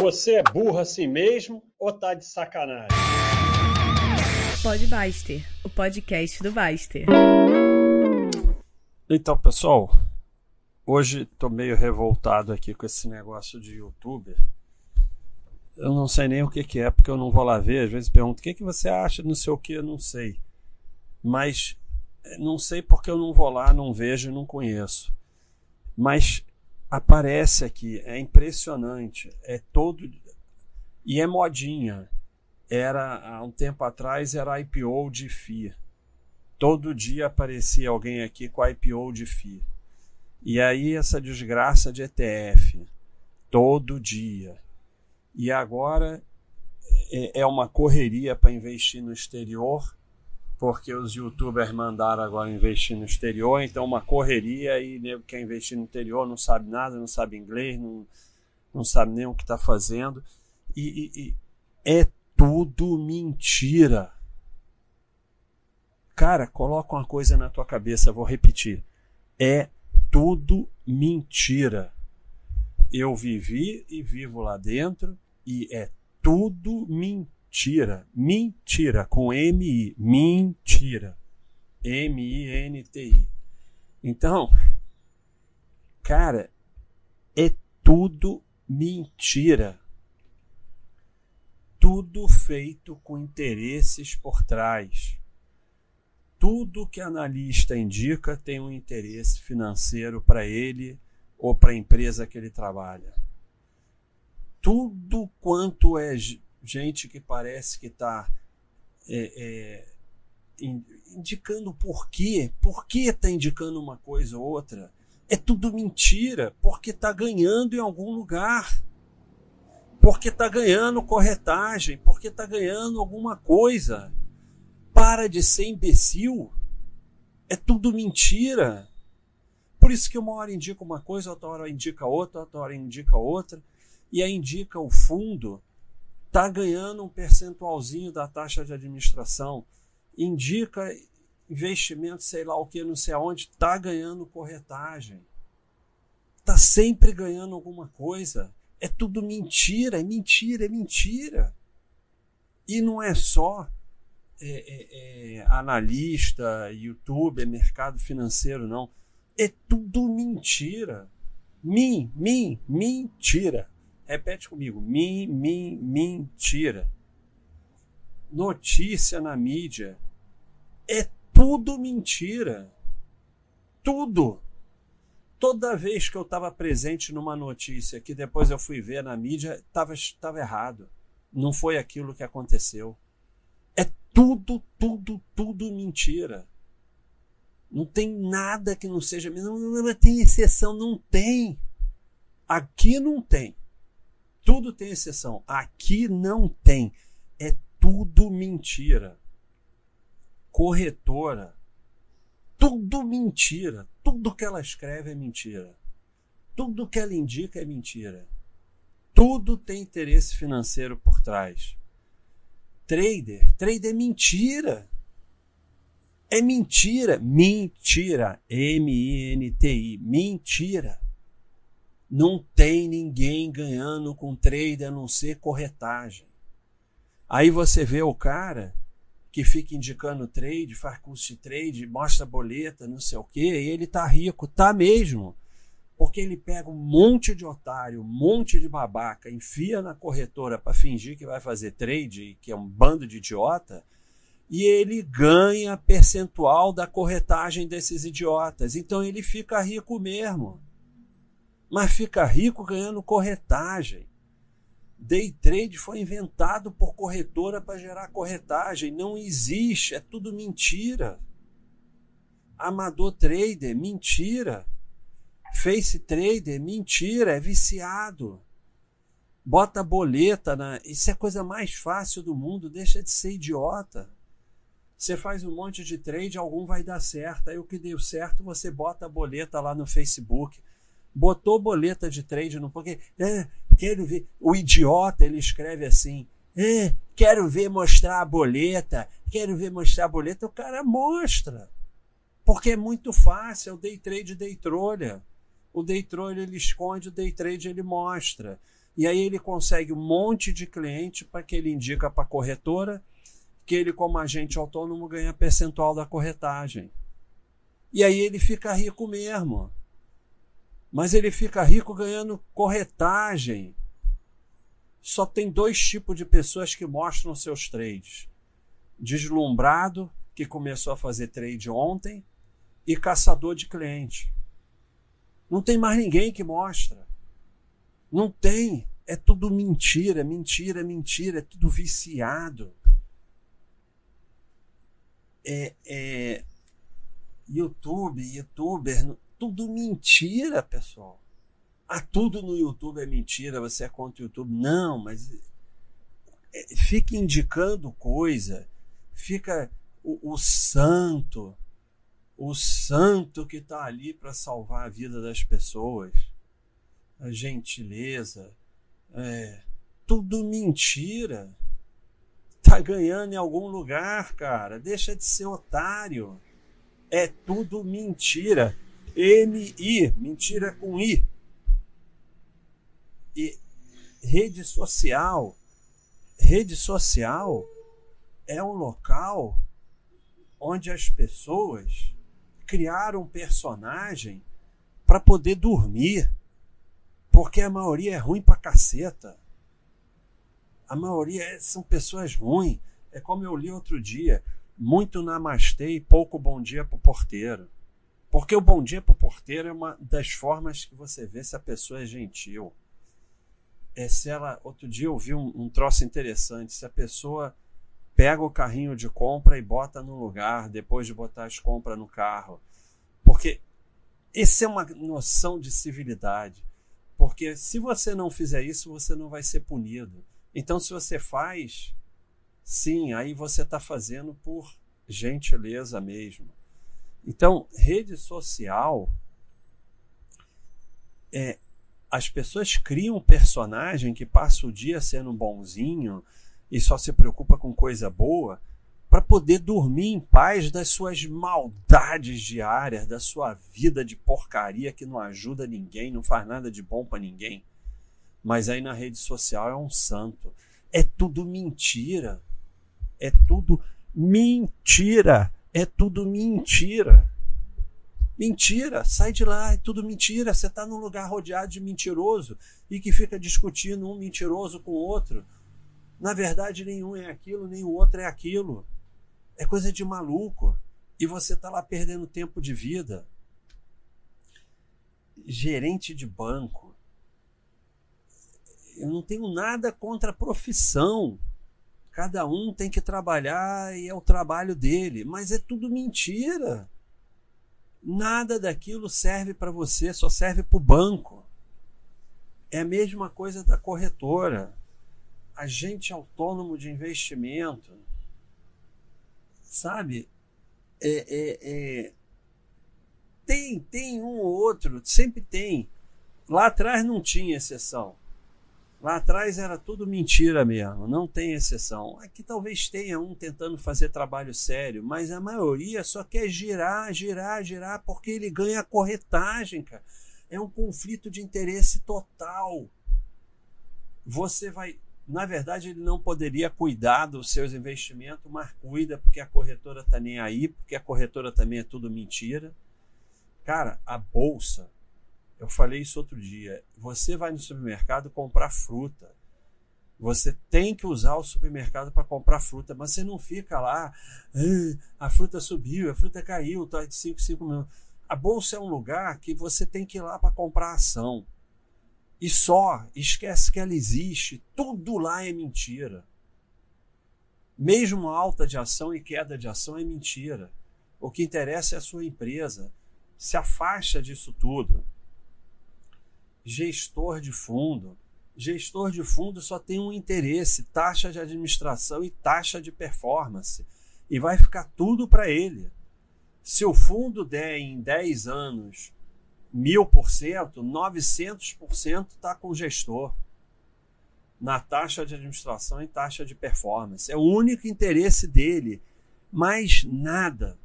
Você é burro assim mesmo ou tá de sacanagem? Pode Baster, o podcast do Baster. Então, pessoal, hoje tô meio revoltado aqui com esse negócio de youtuber. Eu não sei nem o que, que é, porque eu não vou lá ver. Às vezes pergunto o que, que você acha, não sei o que, eu não sei. Mas eh, não sei porque eu não vou lá, não vejo e não conheço. Mas aparece aqui, é impressionante, é todo e é modinha. Era há um tempo atrás era IPO de FIA. Todo dia aparecia alguém aqui com IPO de FIA. E aí essa desgraça de ETF, todo dia. E agora é, é uma correria para investir no exterior porque os youtubers mandaram agora investir no exterior, então uma correria e nego quer investir no interior, não sabe nada, não sabe inglês, não, não sabe nem o que está fazendo. E, e, e é tudo mentira. Cara, coloca uma coisa na tua cabeça, vou repetir. É tudo mentira. Eu vivi e vivo lá dentro e é tudo mentira mentira, mentira, com M-I, mentira, M-I-N-T-I. Então, cara, é tudo mentira. Tudo feito com interesses por trás. Tudo que analista indica tem um interesse financeiro para ele ou para a empresa que ele trabalha. Tudo quanto é gente que parece que está é, é, indicando por quê, por que está indicando uma coisa ou outra. É tudo mentira, porque está ganhando em algum lugar, porque está ganhando corretagem, porque está ganhando alguma coisa. Para de ser imbecil. É tudo mentira. Por isso que uma hora indica uma coisa, outra hora indica outra, outra hora indica outra, e aí indica o fundo está ganhando um percentualzinho da taxa de administração, indica investimento, sei lá o que, não sei aonde, está ganhando corretagem. Está sempre ganhando alguma coisa. É tudo mentira, é mentira, é mentira. E não é só é, é, é, analista, youtuber, mercado financeiro, não. É tudo mentira. Min, min, mentira. Repete comigo. Min, min, mentira. Notícia na mídia é tudo mentira. Tudo. Toda vez que eu estava presente numa notícia que depois eu fui ver na mídia, estava errado. Não foi aquilo que aconteceu. É tudo, tudo, tudo mentira. Não tem nada que não seja. Não, não, não tem exceção, não tem. Aqui não tem. Tudo tem exceção. Aqui não tem. É tudo mentira. Corretora. Tudo mentira. Tudo que ela escreve é mentira. Tudo que ela indica é mentira. Tudo tem interesse financeiro por trás. Trader. Trader é mentira. É mentira. Mentira. M-I-N-T-I. Mentira. Não tem ninguém ganhando com trade a não ser corretagem. Aí você vê o cara que fica indicando trade, faz curso de trade, mostra boleta, não sei o quê, e ele tá rico, tá mesmo. Porque ele pega um monte de otário, um monte de babaca, enfia na corretora para fingir que vai fazer trade, que é um bando de idiota, e ele ganha percentual da corretagem desses idiotas. Então ele fica rico mesmo mas fica rico ganhando corretagem. Day trade foi inventado por corretora para gerar corretagem. Não existe, é tudo mentira. Amador trader, mentira. Face trader, mentira, é viciado. Bota boleta na. Isso é a coisa mais fácil do mundo, deixa de ser idiota. Você faz um monte de trade, algum vai dar certo. Aí o que deu certo, você bota a boleta lá no Facebook botou boleta de trade no porque é, quero ver. O idiota ele escreve assim é, quero ver mostrar a boleta quero ver mostrar a boleta. O cara mostra. Porque é muito fácil é o day trade day trolha o day trolha ele esconde o day trade ele mostra. E aí ele consegue um monte de cliente para que ele indica para a corretora, que ele, como agente autônomo, ganha percentual da corretagem. E aí ele fica rico mesmo. Mas ele fica rico ganhando corretagem. Só tem dois tipos de pessoas que mostram seus trades: deslumbrado, que começou a fazer trade ontem, e caçador de cliente. Não tem mais ninguém que mostra. Não tem. É tudo mentira, mentira, mentira, é tudo viciado. É, é YouTube, youtuber, tudo mentira, pessoal. Ah, tudo no YouTube é mentira, você é contra o YouTube. Não, mas é, fica indicando coisa, fica o, o santo, o santo que está ali para salvar a vida das pessoas, a gentileza, é, tudo mentira. Tá ganhando em algum lugar, cara. Deixa de ser otário. É tudo mentira. M-I, mentira com I. E rede social, rede social é um local onde as pessoas criaram um personagem para poder dormir, porque a maioria é ruim pra caceta. A maioria é, são pessoas ruins. É como eu li outro dia, muito namastê e pouco bom dia pro porteiro. Porque o bom dia pro porteiro é uma das formas que você vê se a pessoa é gentil. É se ela. Outro dia eu vi um, um troço interessante. Se a pessoa pega o carrinho de compra e bota no lugar depois de botar as compras no carro. Porque essa é uma noção de civilidade. Porque se você não fizer isso, você não vai ser punido. Então, se você faz, sim, aí você está fazendo por gentileza mesmo. Então, rede social é as pessoas criam um personagem que passa o dia sendo bonzinho, e só se preocupa com coisa boa para poder dormir em paz das suas maldades diárias, da sua vida de porcaria que não ajuda ninguém, não faz nada de bom para ninguém. Mas aí na rede social é um santo. É tudo mentira. É tudo mentira. É tudo mentira. Mentira, sai de lá, é tudo mentira. Você está num lugar rodeado de mentiroso e que fica discutindo um mentiroso com o outro. Na verdade, nenhum é aquilo, nem o outro é aquilo. É coisa de maluco. E você está lá perdendo tempo de vida. Gerente de banco. Eu não tenho nada contra a profissão. Cada um tem que trabalhar e é o trabalho dele. Mas é tudo mentira. Nada daquilo serve para você, só serve para o banco. É a mesma coisa da corretora agente autônomo de investimento, sabe? É, é, é... Tem, tem um ou outro, sempre tem. Lá atrás não tinha exceção. Lá atrás era tudo mentira mesmo, não tem exceção. Aqui talvez tenha um tentando fazer trabalho sério, mas a maioria só quer girar, girar, girar, porque ele ganha corretagem, cara. É um conflito de interesse total. Você vai na verdade, ele não poderia cuidar dos seus investimentos, mas cuida porque a corretora está nem aí, porque a corretora também é tudo mentira. Cara, a bolsa, eu falei isso outro dia. Você vai no supermercado comprar fruta. Você tem que usar o supermercado para comprar fruta, mas você não fica lá, ah, a fruta subiu, a fruta caiu, tá de 5, 5 minutos. A bolsa é um lugar que você tem que ir lá para comprar ação e só, esquece que ela existe, tudo lá é mentira. Mesmo alta de ação e queda de ação é mentira. O que interessa é a sua empresa. Se afasta disso tudo. Gestor de fundo. Gestor de fundo só tem um interesse: taxa de administração e taxa de performance. E vai ficar tudo para ele. Se o fundo der em 10 anos mil por cento, 900 por cento está com o gestor na taxa de administração e taxa de performance. É o único interesse dele, mais nada.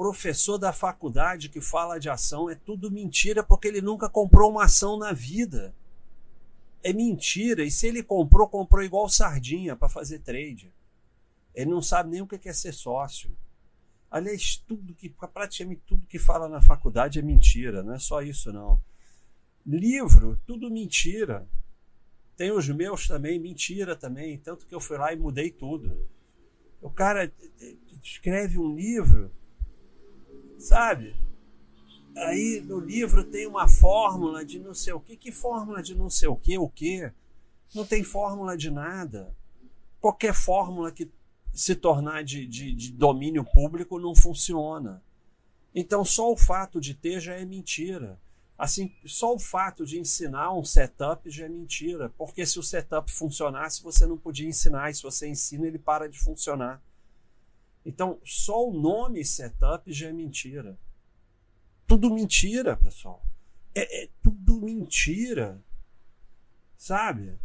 Professor da faculdade que fala de ação é tudo mentira porque ele nunca comprou uma ação na vida. É mentira. E se ele comprou, comprou igual sardinha para fazer trade. Ele não sabe nem o que é ser sócio. Aliás, tudo que, praticamente tudo que fala na faculdade é mentira, não é só isso não. Livro, tudo mentira. Tem os meus também, mentira também, tanto que eu fui lá e mudei tudo. O cara escreve um livro, sabe? Aí no livro tem uma fórmula de não sei o que. Que fórmula de não sei o que? O que? Não tem fórmula de nada. Qualquer fórmula que se tornar de, de, de domínio público não funciona. Então só o fato de ter já é mentira. Assim, só o fato de ensinar um setup já é mentira, porque se o setup funcionasse, você não podia ensinar, e se você ensina, ele para de funcionar. Então, só o nome setup já é mentira. Tudo mentira, pessoal. É, é tudo mentira. Sabe?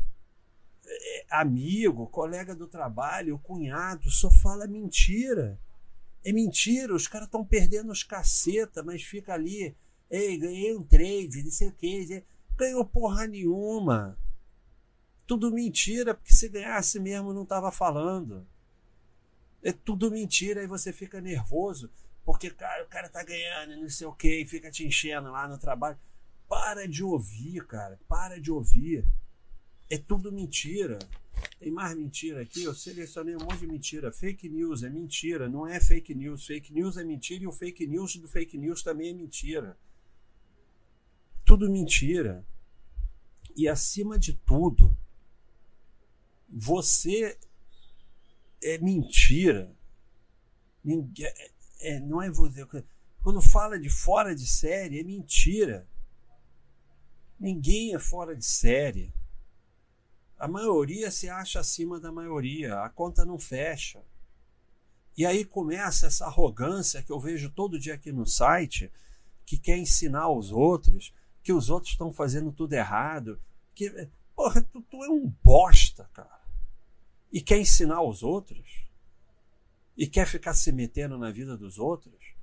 É, amigo, colega do trabalho, cunhado, só fala mentira. É mentira, os caras estão perdendo os caceta, mas fica ali. Ei, ganhei um trade, não sei o que. Ganhou porra nenhuma. Tudo mentira, porque se ganhasse mesmo não estava falando. É tudo mentira, aí você fica nervoso, porque cara, o cara tá ganhando, não sei o que, e fica te enchendo lá no trabalho. Para de ouvir, cara, para de ouvir. É tudo mentira. Tem mais mentira aqui, eu selecionei um monte de mentira. Fake news é mentira, não é fake news. Fake news é mentira e o fake news do fake news também é mentira. Tudo mentira. E acima de tudo, você é mentira. Ninguém, é, é, não é você. Quando fala de fora de série, é mentira. Ninguém é fora de série. A maioria se acha acima da maioria. A conta não fecha. E aí começa essa arrogância que eu vejo todo dia aqui no site, que quer ensinar os outros, que os outros estão fazendo tudo errado. Que, porra, tu, tu é um bosta, cara e quer ensinar os outros, e quer ficar se metendo na vida dos outros,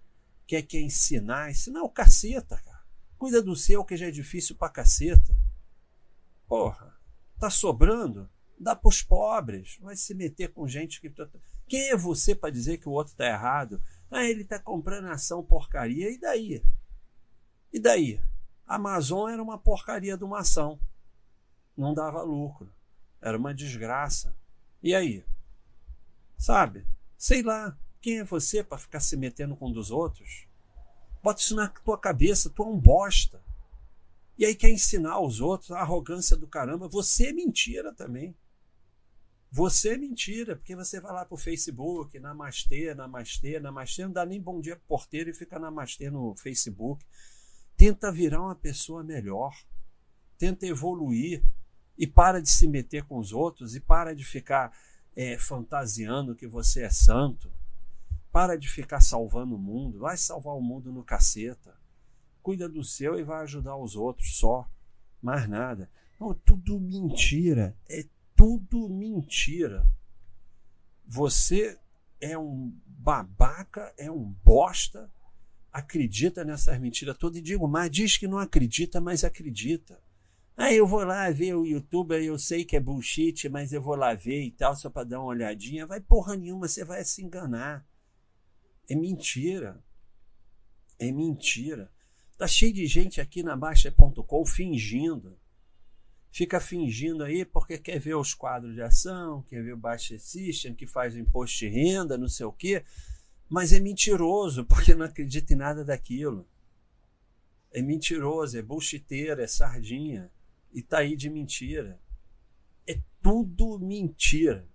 quer, quer ensinar, ensinar o caceta, cara. Cuida do seu que já é difícil pra caceta. Porra, tá sobrando? Dá pros pobres. Vai se meter com gente que. Tá, quem é você para dizer que o outro tá errado? Ah, ele tá comprando ação porcaria, e daí? E daí? A Amazon era uma porcaria de uma ação. Não dava lucro. Era uma desgraça. E aí? Sabe? Sei lá. Quem é você para ficar se metendo com um dos outros? Bota isso na tua cabeça, tu é um bosta. E aí quer ensinar aos outros a arrogância do caramba. Você é mentira também. Você é mentira, porque você vai lá pro Facebook, namastê, namastê, namastê, não dá nem bom dia pro porteiro e fica namastê no Facebook. Tenta virar uma pessoa melhor. Tenta evoluir e para de se meter com os outros e para de ficar é, fantasiando que você é santo. Para de ficar salvando o mundo. Vai salvar o mundo no caceta. Cuida do seu e vai ajudar os outros só. Mais nada. Não, tudo mentira. É tudo mentira. Você é um babaca, é um bosta, acredita nessas mentiras todas e digo mais, diz que não acredita, mas acredita. Aí eu vou lá ver o YouTube, eu sei que é bullshit, mas eu vou lá ver e tal, só para dar uma olhadinha. Vai porra nenhuma, você vai se enganar. É mentira. É mentira. Tá cheio de gente aqui na Baixa.com fingindo. Fica fingindo aí porque quer ver os quadros de ação, quer ver o Baixa System, que faz o imposto de renda, não sei o quê. Mas é mentiroso, porque não acredita em nada daquilo. É mentiroso, é bullshiteiro, é sardinha e tá aí de mentira. É tudo mentira.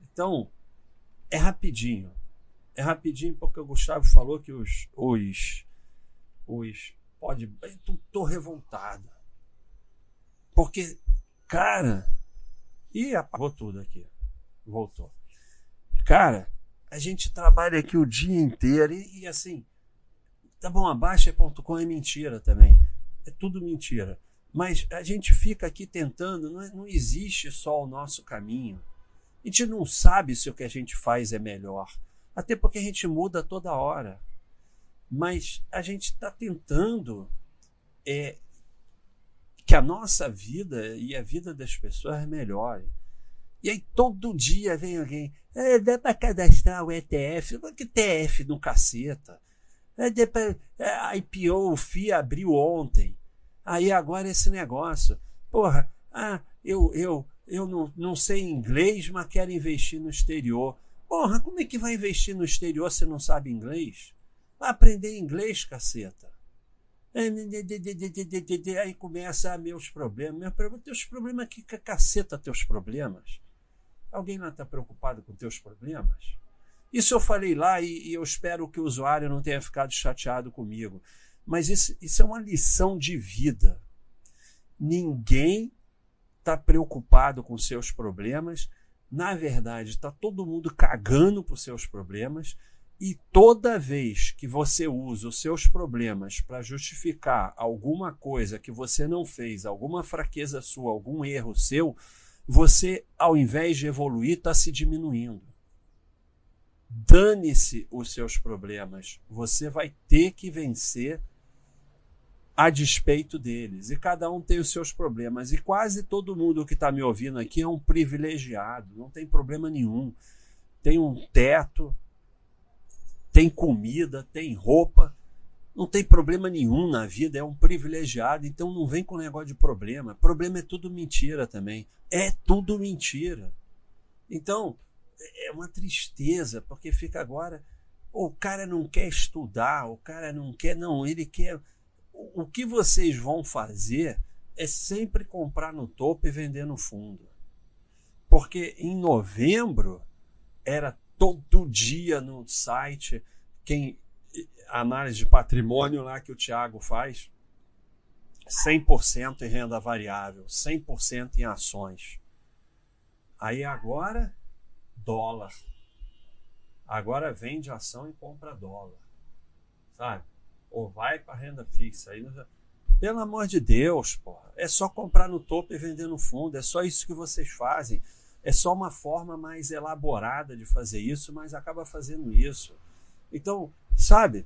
Então, é rapidinho. É rapidinho porque o Gustavo falou que os. os. os. pode. Eu tô revoltado. Porque, cara. Ih, apagou tudo aqui. Voltou. Cara, a gente trabalha aqui o dia inteiro e, e assim. Tá bom, a Baixa.com é mentira também. É tudo mentira. Mas a gente fica aqui tentando, não, é, não existe só o nosso caminho. A gente não sabe se o que a gente faz é melhor. Até porque a gente muda toda hora. Mas a gente está tentando é, que a nossa vida e a vida das pessoas melhore. E aí todo dia vem alguém, é, dá para cadastrar o ETF, que ETF no caceta. É, a IPO, o FIA abriu ontem. Aí agora esse negócio. Porra, ah, eu, eu, eu não, não sei inglês, mas quero investir no exterior. Porra, como é que vai investir no exterior se não sabe inglês? Vai aprender inglês, caceta. Aí começa a meus problemas. Meu problema, teus problemas que caceta teus problemas. Alguém não está preocupado com teus problemas? Isso eu falei lá e, e, eu espero que o usuário não tenha ficado chateado comigo. Mas isso, isso é uma lição de vida. Ninguém está preocupado com seus problemas. Na verdade, está todo mundo cagando por seus problemas. E toda vez que você usa os seus problemas para justificar alguma coisa que você não fez, alguma fraqueza sua, algum erro seu, você, ao invés de evoluir, está se diminuindo. Dane-se os seus problemas. Você vai ter que vencer a despeito deles. E cada um tem os seus problemas. E quase todo mundo que está me ouvindo aqui é um privilegiado, não tem problema nenhum. Tem um teto, tem comida, tem roupa, não tem problema nenhum na vida, é um privilegiado, então não vem com negócio de problema. Problema é tudo mentira também. É tudo mentira. Então, é uma tristeza, porque fica agora. O cara não quer estudar, o cara não quer. Não, ele quer. O que vocês vão fazer é sempre comprar no topo e vender no fundo. Porque em novembro era todo dia no site quem análise de patrimônio lá que o Tiago faz, 100% em renda variável, 100% em ações. Aí agora, dólar. Agora vende ação e compra dólar. Sabe? Ou vai para renda fixa. Aí, pelo amor de Deus, porra. É só comprar no topo e vender no fundo. É só isso que vocês fazem. É só uma forma mais elaborada de fazer isso, mas acaba fazendo isso. Então, sabe?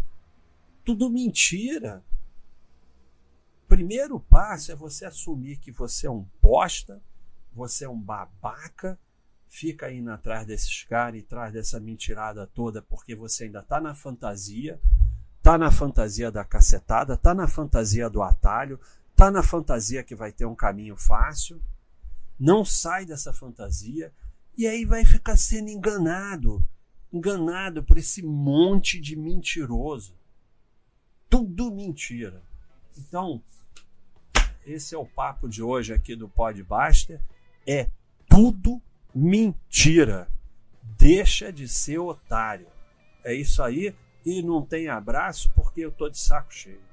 Tudo mentira. Primeiro passo é você assumir que você é um bosta, você é um babaca, fica indo atrás desses caras e atrás dessa mentirada toda porque você ainda está na fantasia, tá na fantasia da cacetada, tá na fantasia do atalho, tá na fantasia que vai ter um caminho fácil. Não sai dessa fantasia e aí vai ficar sendo enganado enganado por esse monte de mentiroso. Tudo mentira. Então, esse é o papo de hoje aqui do Podbuster. É tudo mentira. Deixa de ser otário. É isso aí. E não tem abraço porque eu tô de saco cheio.